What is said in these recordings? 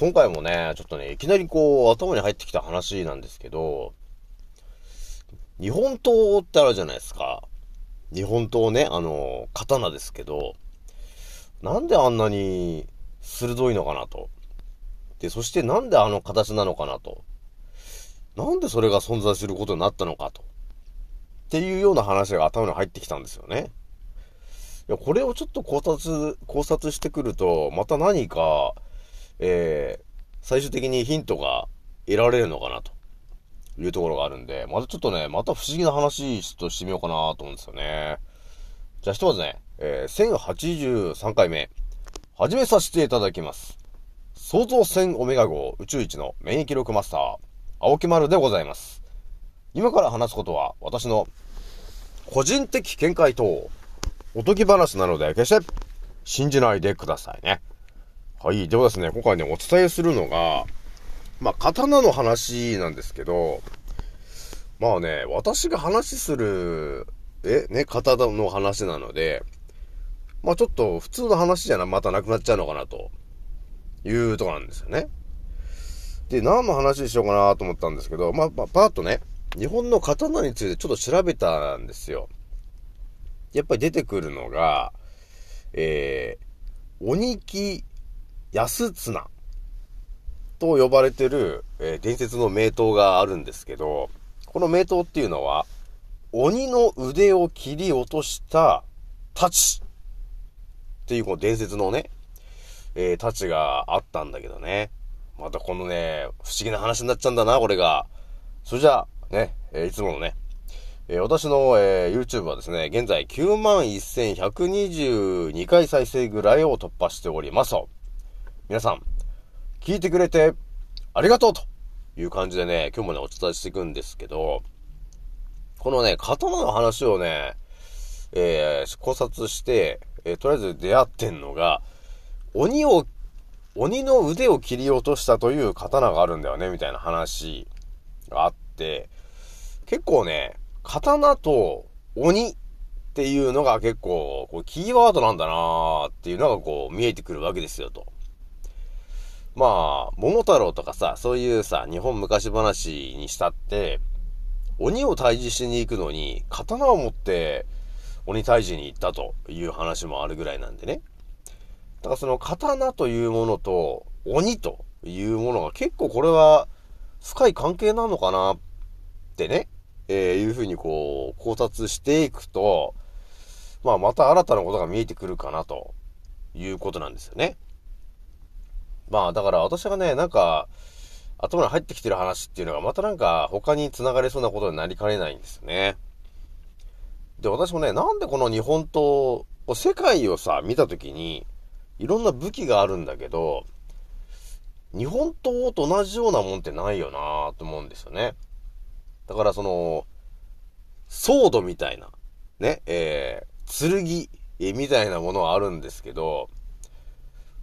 今回もね、ちょっとね、いきなりこう、頭に入ってきた話なんですけど、日本刀ってあるじゃないですか。日本刀ね、あの、刀ですけど、なんであんなに鋭いのかなと。で、そしてなんであの形なのかなと。なんでそれが存在することになったのかと。っていうような話が頭に入ってきたんですよね。いや、これをちょっと考察、考察してくると、また何か、えー、最終的にヒントが得られるのかなというところがあるんで、またちょっとね、また不思議な話ちょっとしてみようかなと思うんですよね。じゃあひとまずね、えー、1083回目、始めさせていただきます。創造船オメガ号宇宙一の免疫力マスター、青木丸でございます。今から話すことは私の個人的見解とおとぎ話なので決して信じないでくださいね。はい。ではですね、今回ね、お伝えするのが、まあ、刀の話なんですけど、まあね、私が話する、え、ね、刀の話なので、まあちょっと普通の話じゃな、またなくなっちゃうのかなというとこなんですよね。で、何の話しようかなと思ったんですけど、まあ、パーッとね、日本の刀についてちょっと調べたんですよ。やっぱり出てくるのが、えー、鬼木安綱と呼ばれてる、えー、伝説の名刀があるんですけど、この名刀っていうのは、鬼の腕を切り落とした太刀っていうこの伝説のね、えー、太刀があったんだけどね。またこのね、不思議な話になっちゃうんだな、これが。それじゃあ、ね、えー、いつものね、えー、私の、えー、YouTube はですね、現在91,122回再生ぐらいを突破しております皆さん、聞いてくれてありがとうという感じでね、今日もね、お伝えしていくんですけど、このね、刀の話をね、えー、考察して、えー、とりあえず出会ってんのが、鬼を、鬼の腕を切り落としたという刀があるんだよね、みたいな話があって、結構ね、刀と鬼っていうのが結構、こう、キーワードなんだなーっていうのがこう、見えてくるわけですよと。まあ、桃太郎とかさ、そういうさ、日本昔話にしたって、鬼を退治しに行くのに、刀を持って鬼退治に行ったという話もあるぐらいなんでね。だからその刀というものと鬼というものが結構これは深い関係なのかなってね、えー、いうふうにこう考察していくと、まあまた新たなことが見えてくるかなということなんですよね。まあだから私がね、なんか頭に入ってきてる話っていうのがまたなんか他に繋がれそうなことになりかねないんですよね。で、私もね、なんでこの日本刀、世界をさ、見たときに、いろんな武器があるんだけど、日本刀と同じようなもんってないよなぁと思うんですよね。だからその、ソードみたいな、ね、えー、剣、えみたいなものはあるんですけど、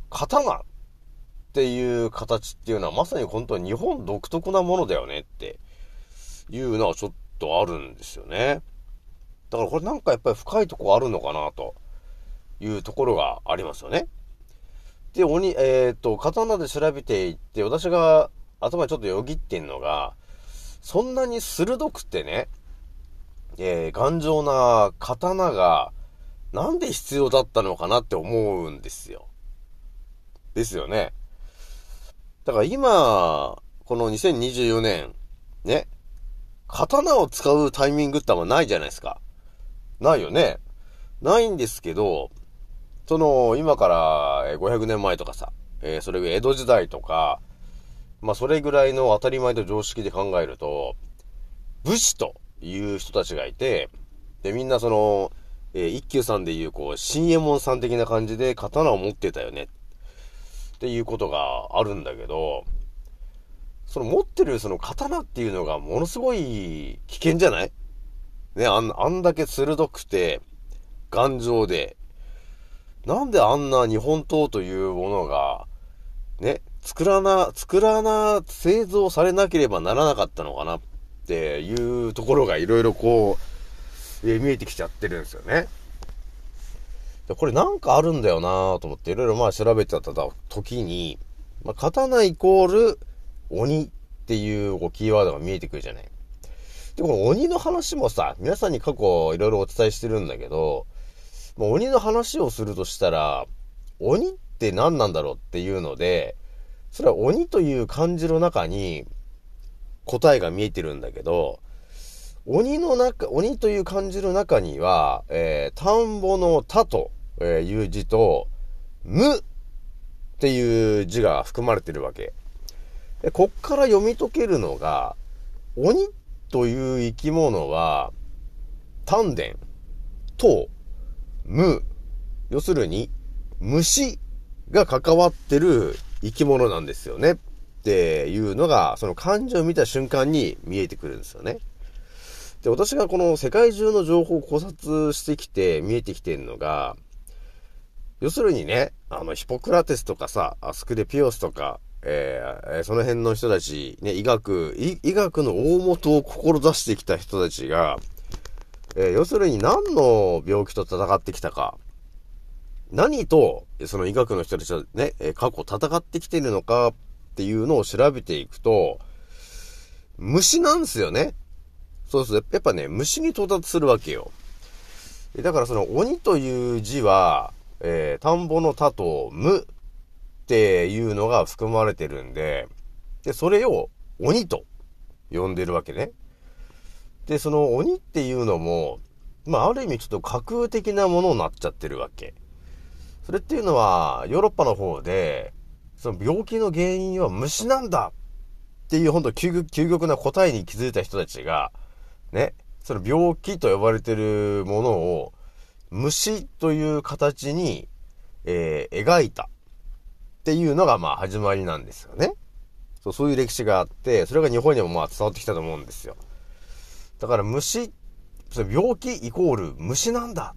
刀っていう形っていうのはまさに本当に日本独特なものだよねっていうのはちょっとあるんですよね。だからこれなんかやっぱり深いとこあるのかなというところがありますよね。で、鬼、えっ、ー、と、刀で調べていって、私が頭にちょっとよぎってんのが、そんなに鋭くてね、えー、頑丈な刀が、なんで必要だったのかなって思うんですよ。ですよね。だから今、この2024年、ね、刀を使うタイミングってあんまないじゃないですか。ないよね。ないんですけど、その、今から500年前とかさ、えー、それが江戸時代とか、まあそれぐらいの当たり前と常識で考えると、武士という人たちがいて、で、みんなその、えー、一休さんでいう、こう、新右衛門さん的な感じで刀を持ってたよね。っていうことがあるんだけど、その持ってるその刀っていうのがものすごい危険じゃない？ね、あんあんだけ鋭くて、頑丈で、なんであんな日本刀というものが、ね、作らな、作らな、製造されなければならなかったのかなっていうところがいろいろこう、え見えてきちゃってるんですよね。で、これなんかあるんだよなと思っていろいろまあ調べてた時に、まあ、刀イコール鬼っていうこうキーワードが見えてくるじゃない。で、この鬼の話もさ、皆さんに過去いろいろお伝えしてるんだけど、もう鬼の話をするとしたら、鬼って何なんだろうっていうので、それは鬼という漢字の中に答えが見えてるんだけど、鬼の中、鬼という漢字の中には、えー、田んぼの田とえいう字と、無っていう字が含まれてるわけ。で、こっから読み解けるのが、鬼という生き物は、丹田と、無、要するに、虫が関わってる生き物なんですよね。っていうのが、その漢字を見た瞬間に見えてくるんですよね。で、私がこの世界中の情報を考察してきて見えてきてるのが、要するにね、あの、ヒポクラテスとかさ、アスクレピオスとか、えー、その辺の人たち、ね、医学、医学の大元を志してきた人たちが、えー、要するに何の病気と戦ってきたか、何と、その医学の人たちはね、過去戦ってきてるのかっていうのを調べていくと、虫なんですよね。そうすると、やっぱね、虫に到達するわけよ。だからその鬼という字は、えー、田んぼの田と無っていうのが含まれてるんで、で、それを鬼と呼んでるわけね。で、その鬼っていうのも、まあ、ある意味ちょっと架空的なものになっちゃってるわけ。それっていうのは、ヨーロッパの方で、その病気の原因は虫なんだっていう、ほんと究極な答えに気づいた人たちが、ね、その病気と呼ばれてるものを、虫という形に、えー、描いたっていうのが、まあ、始まりなんですよね。そう、そういう歴史があって、それが日本にもまあ伝わってきたと思うんですよ。だから虫、そ病気イコール虫なんだ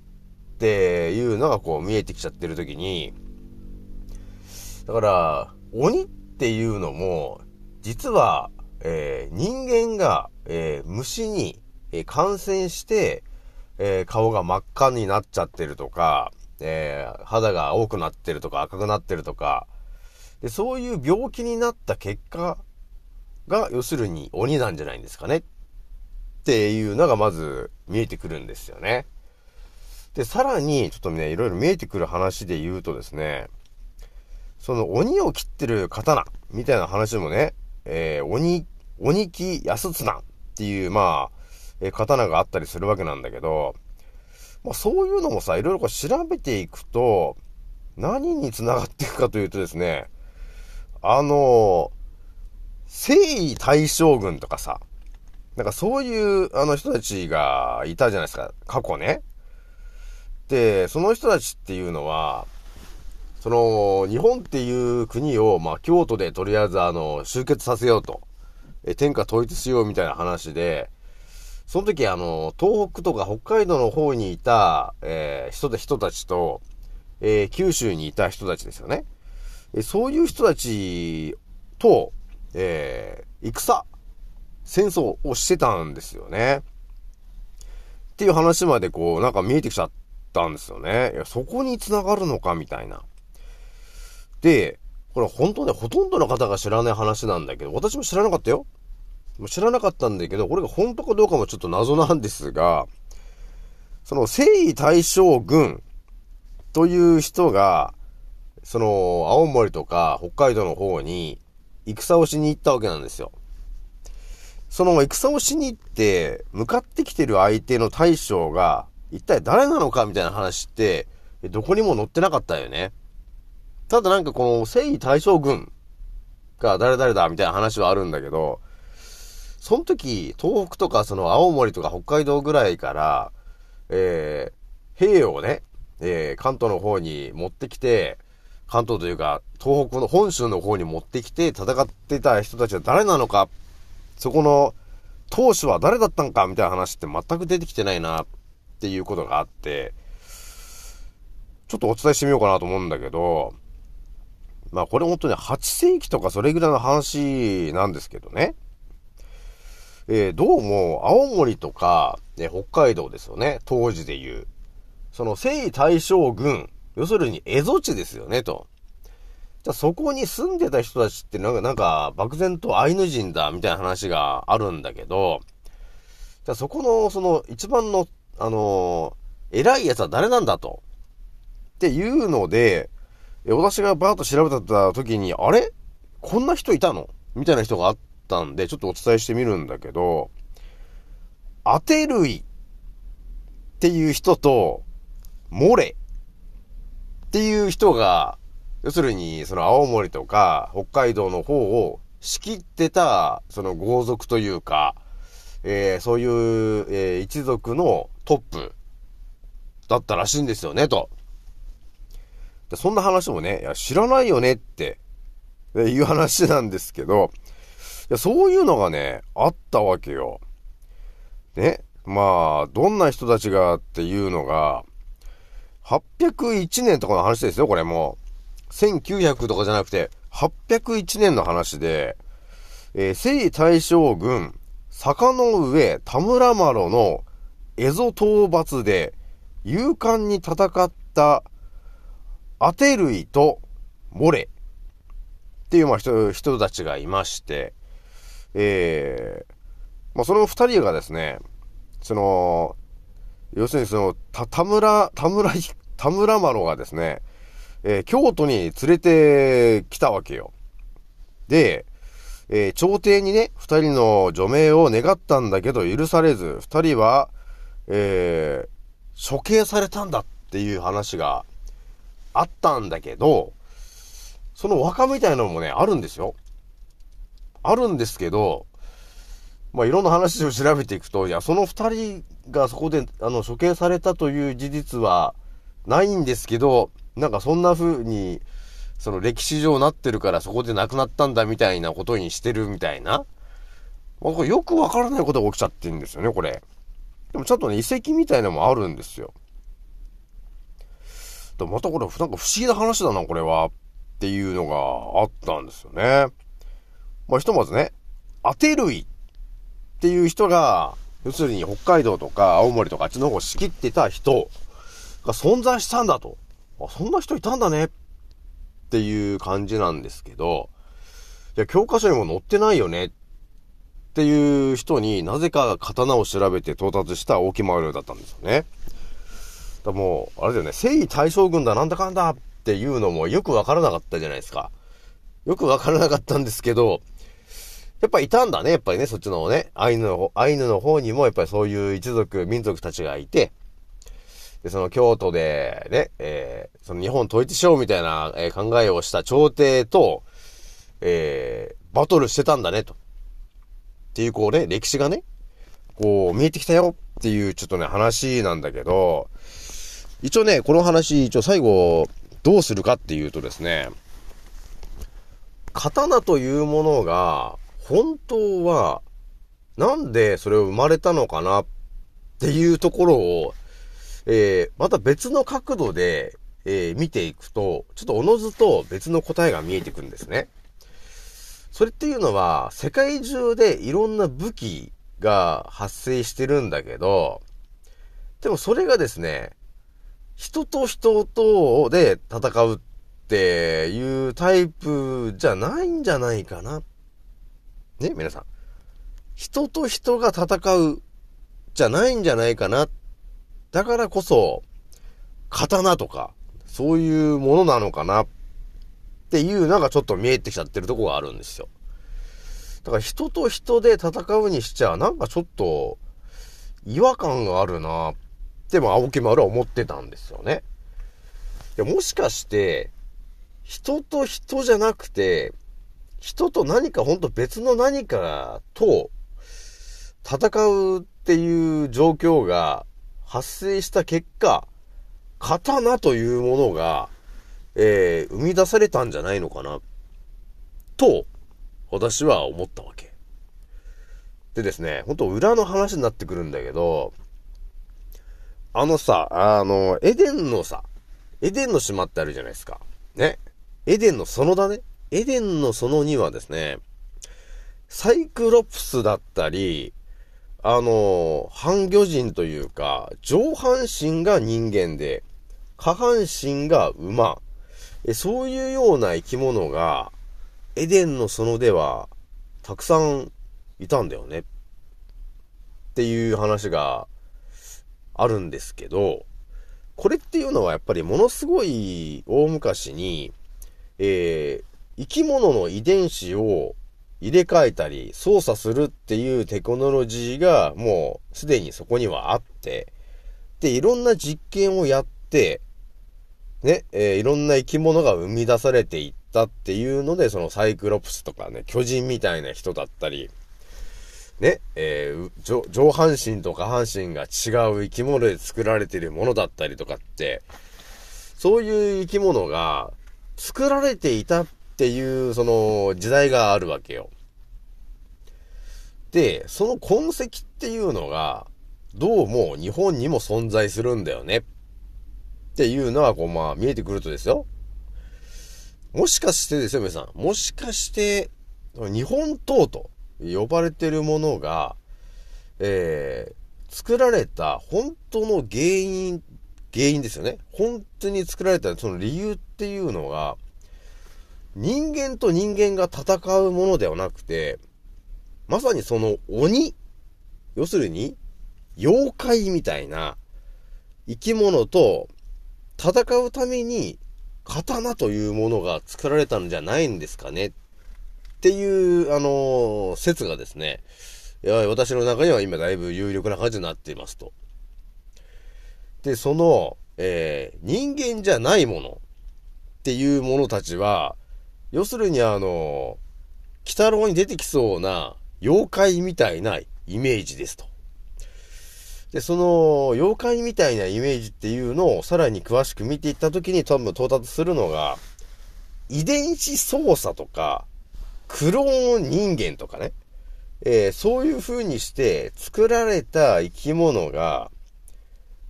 っていうのがこう見えてきちゃってる時に、だから、鬼っていうのも、実は、えー、人間が、えー、虫に、えー、感染して、え顔が真っ赤になっちゃってるとか、え肌が青くなってるとか赤くなってるとか、で、そういう病気になった結果が、要するに鬼なんじゃないんですかねっていうのがまず見えてくるんですよね。で、さらに、ちょっとね、いろいろ見えてくる話で言うとですね、その鬼を切ってる刀みたいな話もね、えー、鬼、鬼木安綱っていう、まあ、え、刀があったりするわけなんだけど、まあそういうのもさ、いろいろこう調べていくと、何に繋がっていくかというとですね、あの、征夷大将軍とかさ、なんかそういうあの人たちがいたじゃないですか、過去ね。で、その人たちっていうのは、その、日本っていう国を、まあ、京都でとりあえずあの、集結させようと。え、天下統一しようみたいな話で、その時あの、東北とか北海道の方にいた、えー、人で人たちと、えー、九州にいた人たちですよね。えそういう人たちと、えー、戦、戦争をしてたんですよね。っていう話までこう、なんか見えてきちゃったんですよね。いや、そこに繋がるのかみたいな。で、これ本当ね、ほとんどの方が知らない話なんだけど、私も知らなかったよ。知らなかったんだけど、これが本当かどうかもちょっと謎なんですが、その征夷大将軍という人が、その、青森とか北海道の方に戦をしに行ったわけなんですよ。その戦をしに行って、向かってきてる相手の大将が、一体誰なのかみたいな話って、どこにも載ってなかったよね。ただなんかこの征夷大将軍が誰々だみたいな話はあるんだけど、その時、東北とかその青森とか北海道ぐらいから、えー、兵をね、えー、関東の方に持ってきて、関東というか、東北の本州の方に持ってきて戦ってた人たちは誰なのか、そこの当主は誰だったんかみたいな話って全く出てきてないなっていうことがあって、ちょっとお伝えしてみようかなと思うんだけど、まあこれ本当に8世紀とかそれぐらいの話なんですけどね。えー、どうも青森とか、ね、北海道ですよね。当時で言う。その征夷大将軍、要するに蝦夷地ですよね、と。じゃあそこに住んでた人たちってなんか、なんか、漠然とアイヌ人だ、みたいな話があるんだけど、じゃあそこの、その、一番の、あのー、偉い奴は誰なんだと。っていうので、私がバーッと調べた時に、あれ？こんな人いたの？みたいな人があったんで、ちょっとお伝えしてみるんだけど、アテルイっていう人と、モレっていう人が、要するに、その青森とか北海道の方を仕切ってた、その豪族というか、えー、そういう、えー、一族のトップだったらしいんですよね、と。でそんな話もね、いや、知らないよねって、いう話なんですけど、や、そういうのがね、あったわけよ。ね。まあ、どんな人たちがっていうのが、801年とかの話ですよ、これも。1900とかじゃなくて、801年の話で、えー、征大将軍、坂の上田村麻呂の蝦夷討伐で勇敢に戦ったアテルイとモレっていう、まあ人、人たちがいまして、えー、まあ、その二人がですね、その、要するにその、田村、田村、田村麻呂がですね、えー、京都に連れてきたわけよ。で、えー、朝廷にね、二人の除名を願ったんだけど許されず、二人は、えー、処刑されたんだっていう話があったんだけど、その和歌みたいなのもね、あるんですよ。あるんですけど、まあ、いろんな話を調べていくと、いや、その二人がそこで、あの、処刑されたという事実はないんですけど、なんかそんな風に、その歴史上なってるからそこで亡くなったんだみたいなことにしてるみたいな。まあ、これよくわからないことが起きちゃってるんですよね、これ。でもちょっとね、遺跡みたいなのもあるんですよ。でまたこれ、なんか不思議な話だな、これは。っていうのがあったんですよね。まあ、ひとまずね、アテルイっていう人が、要するに北海道とか青森とかあっちの方を仕切ってた人が存在したんだと。あ、そんな人いたんだねっていう感じなんですけど、いや、教科書にも載ってないよねっていう人になぜか刀を調べて到達した大木丸だったんですよね。だもう、あれだよね、征夷大将軍だなんだかんだっていうのもよくわからなかったじゃないですか。よくわからなかったんですけど、やっぱいたんだね、やっぱりね、そっちのね、アイヌの、アイヌの方にもやっぱりそういう一族、民族たちがいて、で、その京都でね、えー、その日本統一しようみたいな、え、考えをした朝廷と、えー、バトルしてたんだね、と。っていうこうね、歴史がね、こう見えてきたよっていうちょっとね、話なんだけど、一応ね、この話、一応最後、どうするかっていうとですね、刀というものが、本当は、なんでそれを生まれたのかなっていうところを、えー、また別の角度で、えー、見ていくと、ちょっとおのずと別の答えが見えてくるんですね。それっていうのは、世界中でいろんな武器が発生してるんだけど、でもそれがですね、人と人とで戦うっていうタイプじゃないんじゃないかな。ね、皆さん。人と人が戦うじゃないんじゃないかな。だからこそ、刀とか、そういうものなのかなっていうのがちょっと見えてきちゃってるとこがあるんですよ。だから人と人で戦うにしちゃ、なんかちょっと違和感があるなっても青木丸は思ってたんですよね。でもしかして、人と人じゃなくて、人と何かほんと別の何かと戦うっていう状況が発生した結果、刀というものが、えー、生み出されたんじゃないのかな、と、私は思ったわけ。でですね、ほんと裏の話になってくるんだけど、あのさ、あの、エデンのさ、エデンの島ってあるじゃないですか。ね。エデンの園だね。エデンの園にはですね、サイクロプスだったり、あの、半魚人というか、上半身が人間で、下半身が馬。えそういうような生き物が、エデンの園では、たくさんいたんだよね。っていう話があるんですけど、これっていうのはやっぱりものすごい大昔に、えー、生き物の遺伝子を入れ替えたり操作するっていうテクノロジーがもうすでにそこにはあって、で、いろんな実験をやって、ね、えー、いろんな生き物が生み出されていったっていうので、そのサイクロプスとかね、巨人みたいな人だったり、ね、えー、上半身と下半身が違う生き物で作られているものだったりとかって、そういう生き物が作られていたっていう、その時代があるわけよ。で、その痕跡っていうのが、どうも日本にも存在するんだよね。っていうのは、こう、まあ、見えてくるとですよ。もしかしてですよ、皆さん。もしかして、日本刀と呼ばれてるものが、えー、作られた本当の原因、原因ですよね。本当に作られたその理由っていうのが、人間と人間が戦うものではなくて、まさにその鬼、要するに、妖怪みたいな生き物と戦うために刀というものが作られたんじゃないんですかねっていう、あの、説がですね、いや私の中には今だいぶ有力な感じになっていますと。で、その、えー、人間じゃないものっていうものたちは、要するにあの、鬼太郎に出てきそうな妖怪みたいなイメージですと。で、その、妖怪みたいなイメージっていうのをさらに詳しく見ていったときに多分到達するのが、遺伝子操作とか、クローン人間とかね、えー、そういう風にして作られた生き物が、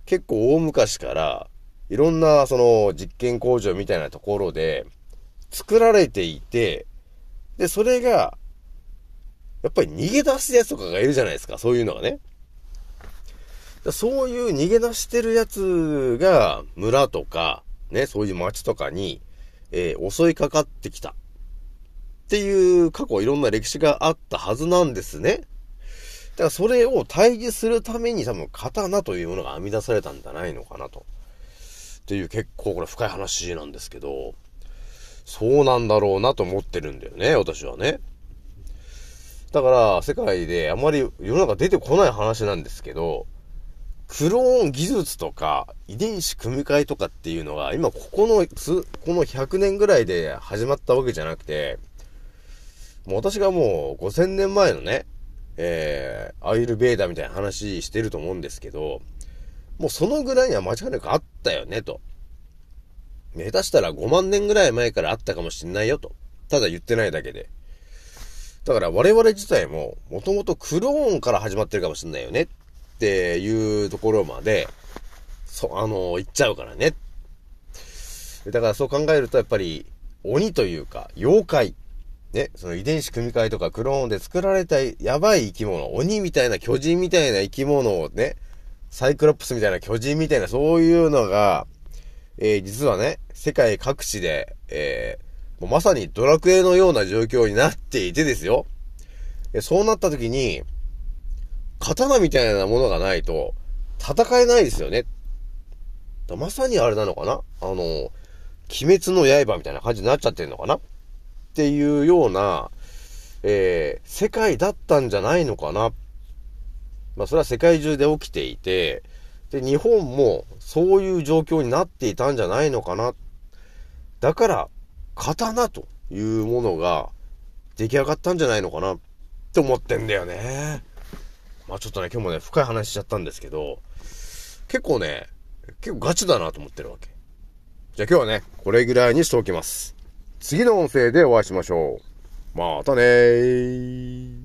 結構大昔から、いろんなその実験工場みたいなところで作られていて、で、それが、やっぱり逃げ出すやつとかがいるじゃないですか、そういうのがね。そういう逃げ出してるやつが、村とか、ね、そういう町とかに、えー、襲いかかってきた。っていう過去いろんな歴史があったはずなんですね。だからそれを対峙するために多分刀というものが編み出されたんじゃないのかなと。っていう結構これ深い話なんですけど、そうなんだろうなと思ってるんだよね、私はね。だから、世界であまり世の中出てこない話なんですけど、クローン技術とか遺伝子組み換えとかっていうのが今ここの、この100年ぐらいで始まったわけじゃなくて、もう私がもう5000年前のね、えー、アイルベーダみたいな話してると思うんですけど、もうそのぐらいには間違いなくあったよね、と。下手したら5万年ぐらい前からあったかもしんないよ、と。ただ言ってないだけで。だから我々自体も、もともとクローンから始まってるかもしんないよね。っていうところまで、そ、あの、行っちゃうからね。だからそう考えると、やっぱり、鬼というか、妖怪。ね、その遺伝子組み換えとかクローンで作られたやばい生き物、鬼みたいな巨人みたいな生き物をね、サイクロプスみたいな巨人みたいなそういうのが、えー、実はね、世界各地で、えー、もうまさにドラクエのような状況になっていてですよ。そうなった時に、刀みたいなものがないと、戦えないですよね。まさにあれなのかな？あの、鬼滅の刃みたいな感じになっちゃってるのかな？っていうような、えー、世界だったんじゃないのかな。まあ、それは世界中で起きていて、で、日本もそういう状況になっていたんじゃないのかな。だから、刀というものが出来上がったんじゃないのかなって思ってんだよね。まあちょっとね、今日もね、深い話しちゃったんですけど、結構ね、結構ガチだなと思ってるわけ。じゃあ今日はね、これぐらいにしておきます。次の音声でお会いしましょう。またねー。